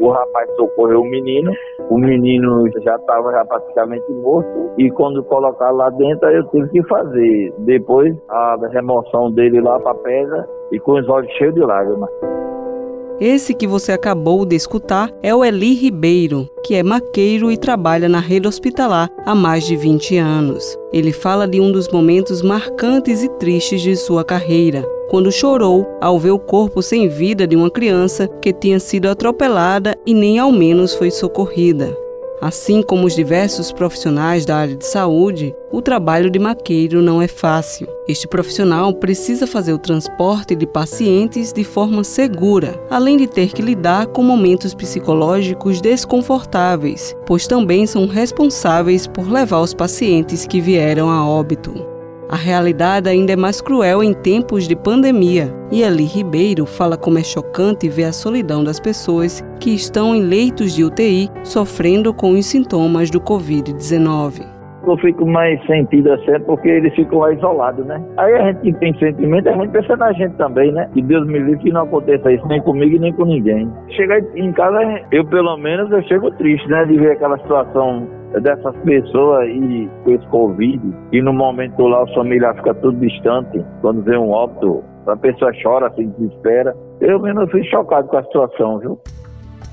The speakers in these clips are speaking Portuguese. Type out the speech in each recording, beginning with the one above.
O rapaz socorreu o menino, o menino já estava já praticamente morto e quando colocar lá dentro eu tive que fazer depois a remoção dele lá para a pedra e com os olhos cheios de lágrimas. Esse que você acabou de escutar é o Eli Ribeiro, que é maqueiro e trabalha na rede hospitalar há mais de 20 anos. Ele fala de um dos momentos marcantes e tristes de sua carreira, quando chorou ao ver o corpo sem vida de uma criança que tinha sido atropelada e nem ao menos foi socorrida. Assim como os diversos profissionais da área de saúde, o trabalho de maqueiro não é fácil. Este profissional precisa fazer o transporte de pacientes de forma segura, além de ter que lidar com momentos psicológicos desconfortáveis, pois também são responsáveis por levar os pacientes que vieram a óbito. A realidade ainda é mais cruel em tempos de pandemia. E Ali Ribeiro fala como é chocante ver a solidão das pessoas que estão em leitos de UTI sofrendo com os sintomas do Covid-19 eu fico mais sentido assim porque eles ficam lá isolados, né? Aí a gente que tem sentimento, a gente pensa na gente também, né? Que Deus me livre que não aconteça isso nem comigo nem com ninguém. Chegar em casa, eu pelo menos eu chego triste, né? De ver aquela situação dessas pessoas e com esse Covid, e no momento lá a família fica tudo distante, quando vê um óbito, a pessoa chora, se desespera. Eu mesmo fui chocado com a situação, viu?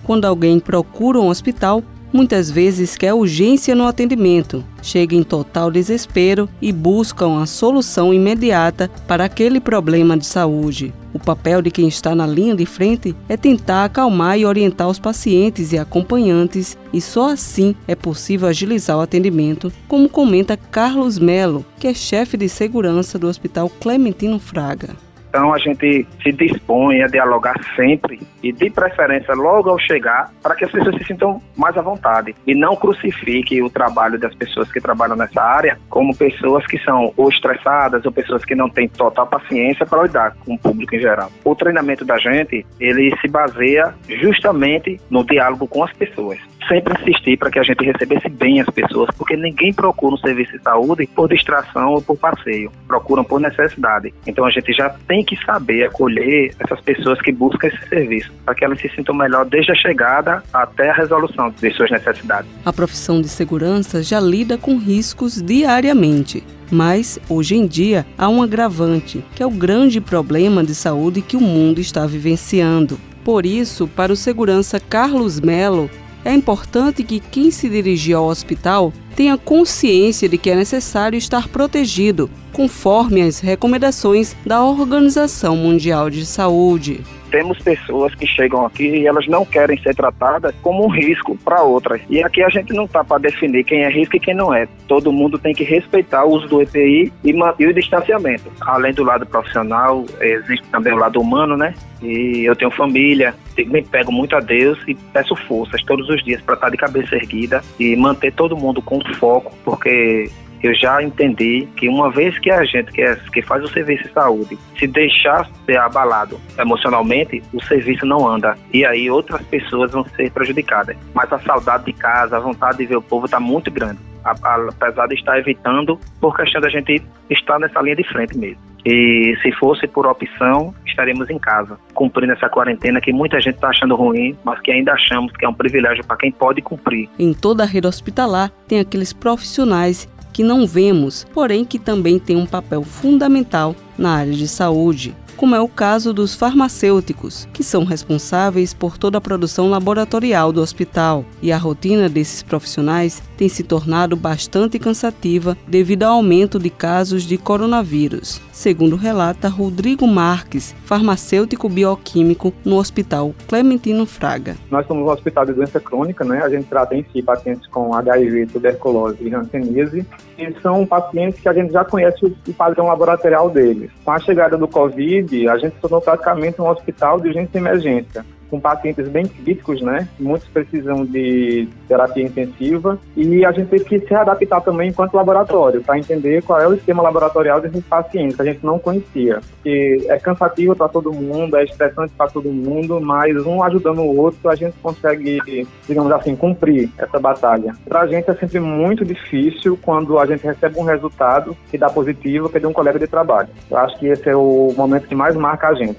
Quando alguém procura um hospital, muitas vezes quer urgência no atendimento, chega em total desespero e buscam a solução imediata para aquele problema de saúde. O papel de quem está na linha de frente é tentar acalmar e orientar os pacientes e acompanhantes, e só assim é possível agilizar o atendimento, como comenta Carlos Melo, que é chefe de segurança do Hospital Clementino Fraga. Então a gente se dispõe a dialogar sempre e de preferência logo ao chegar para que as pessoas se sintam mais à vontade e não crucifique o trabalho das pessoas que trabalham nessa área como pessoas que são ou estressadas ou pessoas que não têm total paciência para lidar com o público em geral. O treinamento da gente, ele se baseia justamente no diálogo com as pessoas sempre insistir para que a gente recebesse bem as pessoas, porque ninguém procura um serviço de saúde por distração ou por passeio, procuram por necessidade. Então a gente já tem que saber acolher essas pessoas que buscam esse serviço, para que elas se sintam melhor desde a chegada até a resolução de suas necessidades. A profissão de segurança já lida com riscos diariamente. Mas, hoje em dia, há um agravante, que é o grande problema de saúde que o mundo está vivenciando. Por isso, para o segurança Carlos Melo, é importante que quem se dirigir ao hospital tenha consciência de que é necessário estar protegido, conforme as recomendações da Organização Mundial de Saúde temos pessoas que chegam aqui e elas não querem ser tratadas como um risco para outras. E aqui a gente não está para definir quem é risco e quem não é. Todo mundo tem que respeitar o uso do EPI e, e o distanciamento. Além do lado profissional, existe também o lado humano, né? E eu tenho família, me pego muito a Deus e peço forças todos os dias para estar de cabeça erguida e manter todo mundo com foco, porque eu já entendi que uma vez que a gente que, é, que faz o serviço de saúde se deixar ser abalado emocionalmente, o serviço não anda. E aí outras pessoas vão ser prejudicadas. Mas a saudade de casa, a vontade de ver o povo está muito grande. Apesar de estar evitando, por questão da gente estar nessa linha de frente mesmo. E se fosse por opção, estaremos em casa, cumprindo essa quarentena que muita gente está achando ruim, mas que ainda achamos que é um privilégio para quem pode cumprir. Em toda a rede hospitalar, tem aqueles profissionais que não vemos, porém que também tem um papel fundamental na área de saúde como é o caso dos farmacêuticos, que são responsáveis por toda a produção laboratorial do hospital, e a rotina desses profissionais tem se tornado bastante cansativa devido ao aumento de casos de coronavírus, segundo relata Rodrigo Marques, farmacêutico bioquímico no Hospital Clementino Fraga. Nós somos um hospital de doença crônica, né? A gente trata em si pacientes com HIV, tuberculose e hanseníase, e são pacientes que a gente já conhece o padrão laboratorial deles. Com a chegada do Covid, a gente tornou praticamente um hospital de urgência e emergência com pacientes bem críticos, né? Muitos precisam de terapia intensiva e a gente teve que se adaptar também enquanto laboratório para entender qual é o esquema laboratorial desses pacientes que a gente não conhecia. Porque é cansativo para todo mundo, é estressante para todo mundo, mas um ajudando o outro a gente consegue, digamos assim, cumprir essa batalha. Para a gente é sempre muito difícil quando a gente recebe um resultado que dá positivo, que é de um colega de trabalho. Eu acho que esse é o momento que mais marca a gente.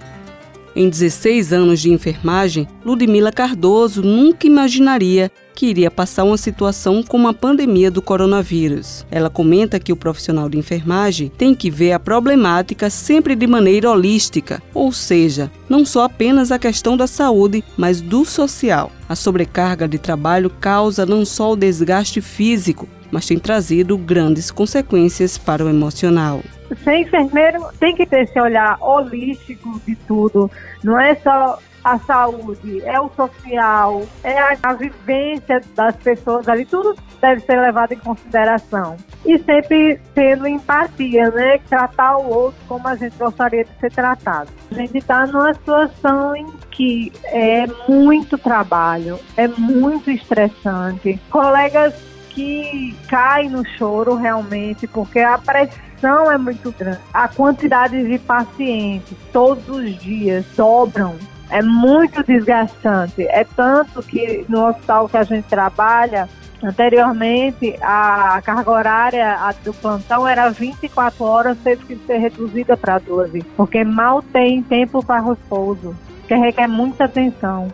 Em 16 anos de enfermagem, Ludmila Cardoso nunca imaginaria que iria passar uma situação como a pandemia do coronavírus. Ela comenta que o profissional de enfermagem tem que ver a problemática sempre de maneira holística, ou seja, não só apenas a questão da saúde, mas do social. A sobrecarga de trabalho causa não só o desgaste físico, mas tem trazido grandes consequências para o emocional. Ser enfermeiro tem que ter esse olhar holístico de tudo, não é só a saúde, é o social, é a, a vivência das pessoas ali, tudo deve ser levado em consideração. E sempre tendo empatia, né? Tratar o outro como a gente gostaria de ser tratado. A gente está numa situação em que é muito trabalho, é muito estressante. Colegas que caem no choro realmente, porque a pressão é muito grande. A quantidade de pacientes todos os dias dobram é muito desgastante. É tanto que no hospital que a gente trabalha, anteriormente a carga horária do plantão era 24 horas, teve que ser reduzida para 12, porque mal tem tempo para repouso, que requer muita atenção.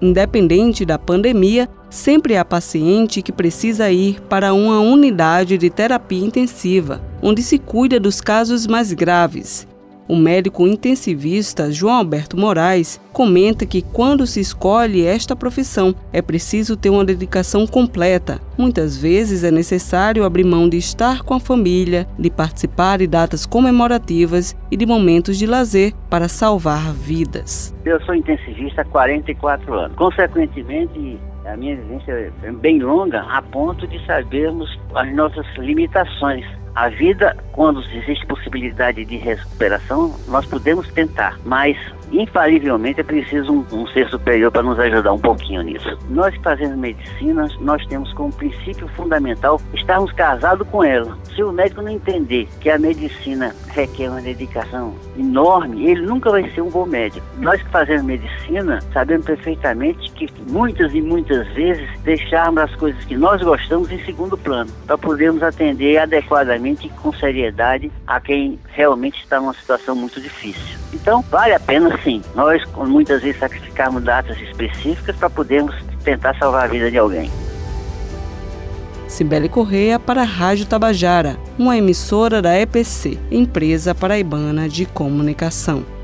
Independente da pandemia, sempre há paciente que precisa ir para uma unidade de terapia intensiva, onde se cuida dos casos mais graves. O médico intensivista João Alberto Moraes comenta que quando se escolhe esta profissão é preciso ter uma dedicação completa. Muitas vezes é necessário abrir mão de estar com a família, de participar de datas comemorativas e de momentos de lazer para salvar vidas. Eu sou intensivista há 44 anos. Consequentemente, a minha vivência é bem longa a ponto de sabermos as nossas limitações. A vida, quando existe possibilidade de recuperação, nós podemos tentar, mas infalivelmente é preciso um, um ser superior para nos ajudar um pouquinho nisso. Nós que fazemos medicina, nós temos como princípio fundamental estarmos casados com ela. Se o médico não entender que a medicina requer uma dedicação enorme, ele nunca vai ser um bom médico. Nós que fazemos medicina sabemos perfeitamente que muitas e muitas vezes deixarmos as coisas que nós gostamos em segundo plano, para podermos atender adequadamente com seriedade a quem realmente está numa situação muito difícil. Então, vale a pena sim, nós muitas vezes sacrificarmos datas específicas para podermos tentar salvar a vida de alguém. Cibele Correia para a Rádio Tabajara, uma emissora da EPC, Empresa Paraibana de Comunicação.